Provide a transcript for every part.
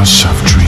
House of Dreams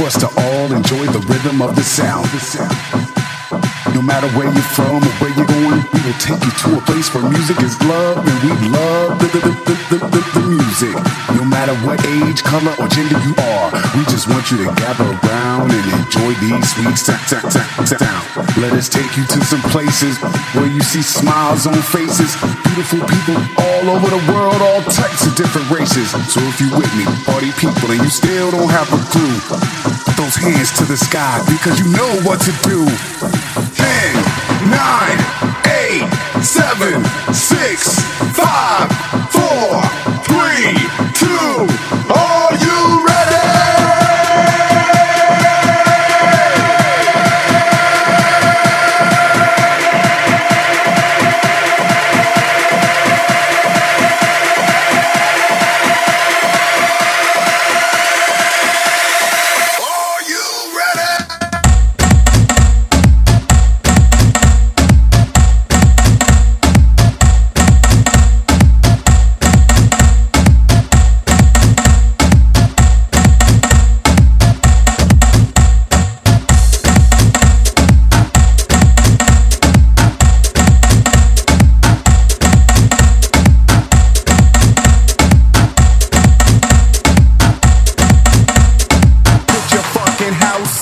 for us to all enjoy the rhythm of the sound matter where you're from or where you're going, we will take you to a place where music is love and we love the, the, the, the, the, the music. No matter what age, color, or gender you are, we just want you to gather around and enjoy these sweet Let us take you to some places where you see smiles on faces, beautiful people all over the world, all types of different races. So if you with me, party people, and you still don't have a clue those hands to the sky because you know what to do. 10, 9, 8, 7, 6, 5, 4, 3, 2, are you ready?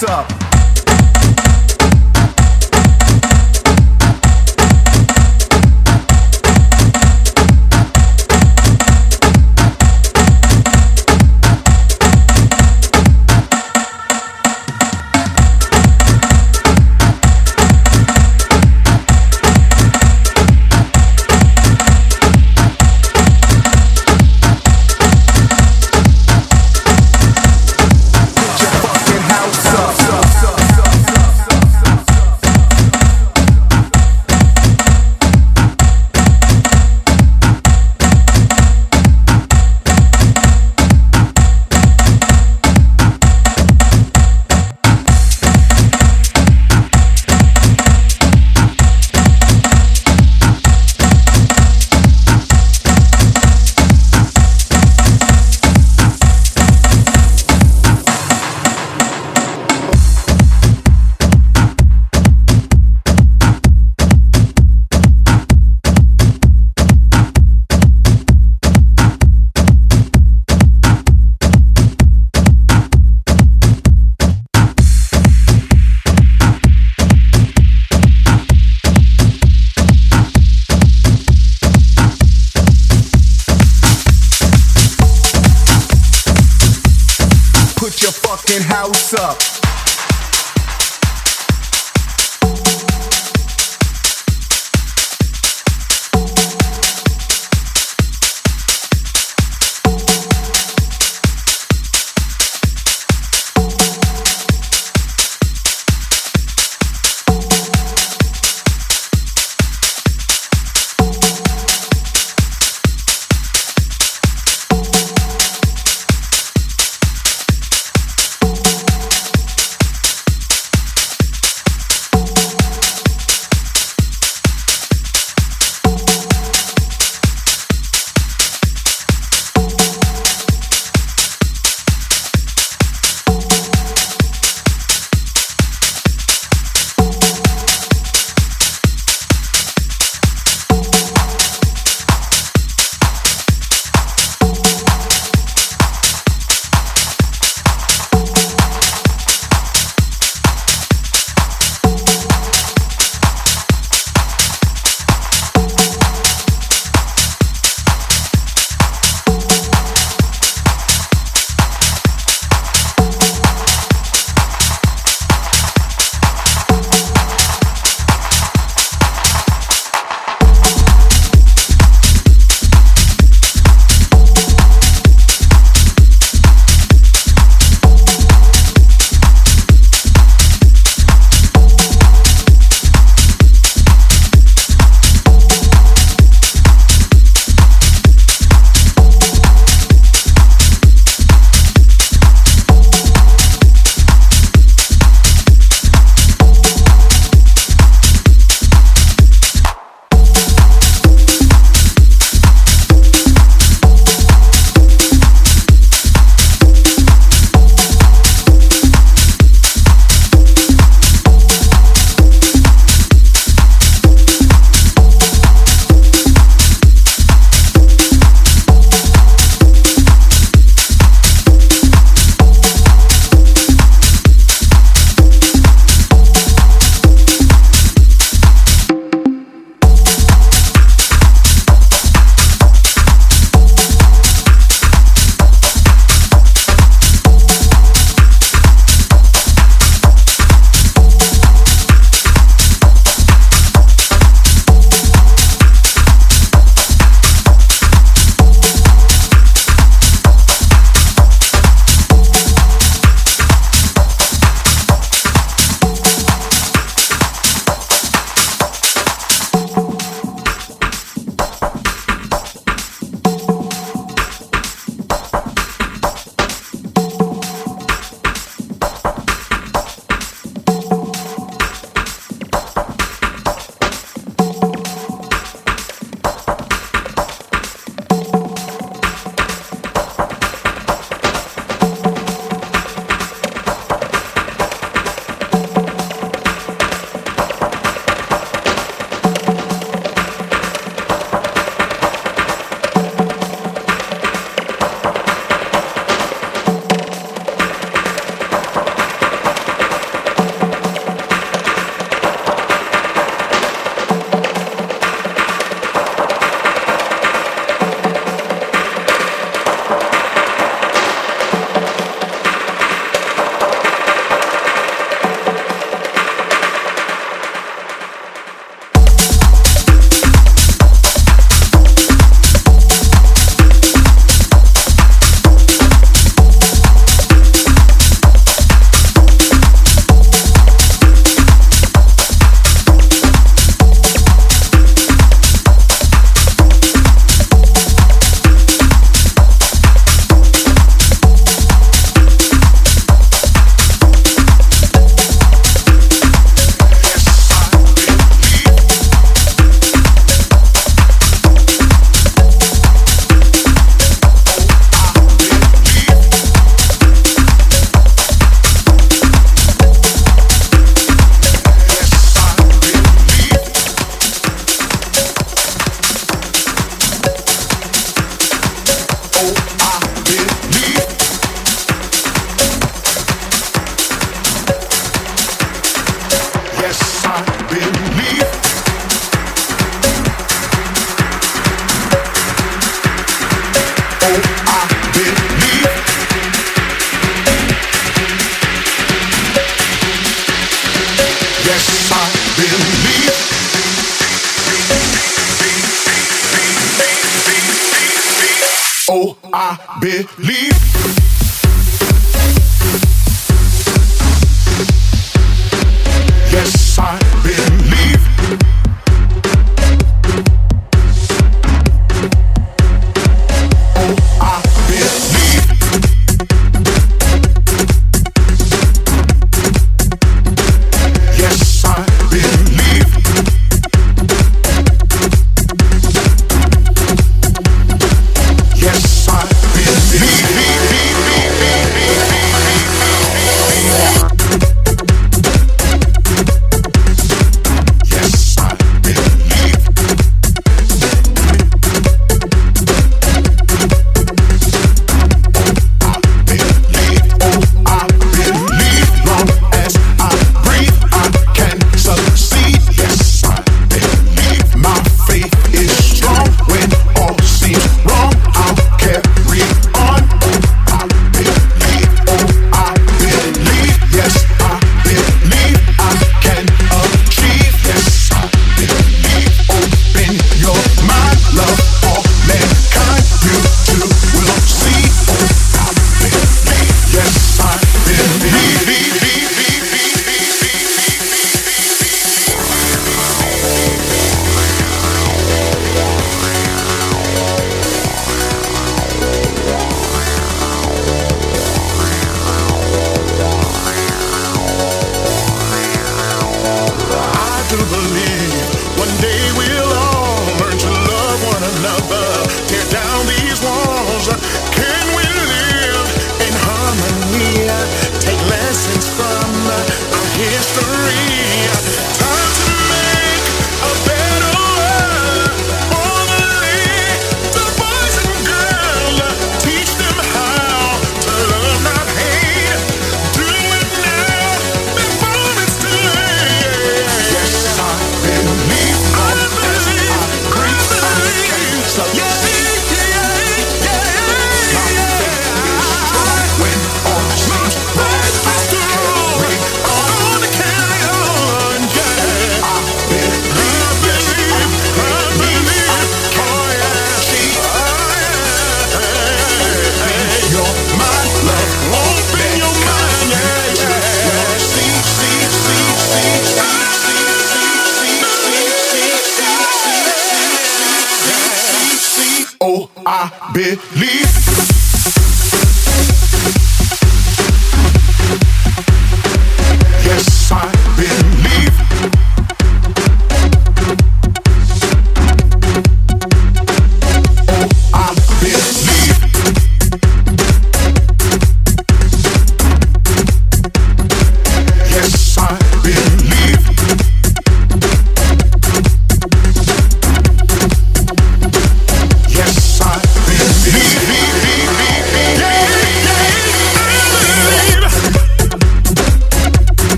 What's up?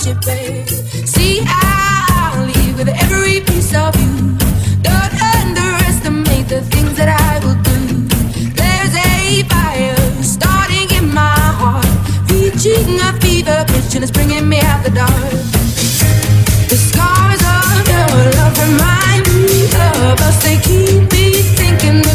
See, I'll leave with every piece of you. Don't underestimate the things that I will do. There's a fire starting in my heart, reaching a fever pitch, and it's bringing me out the dark. The scars of your love remind me of us. They keep me thinking.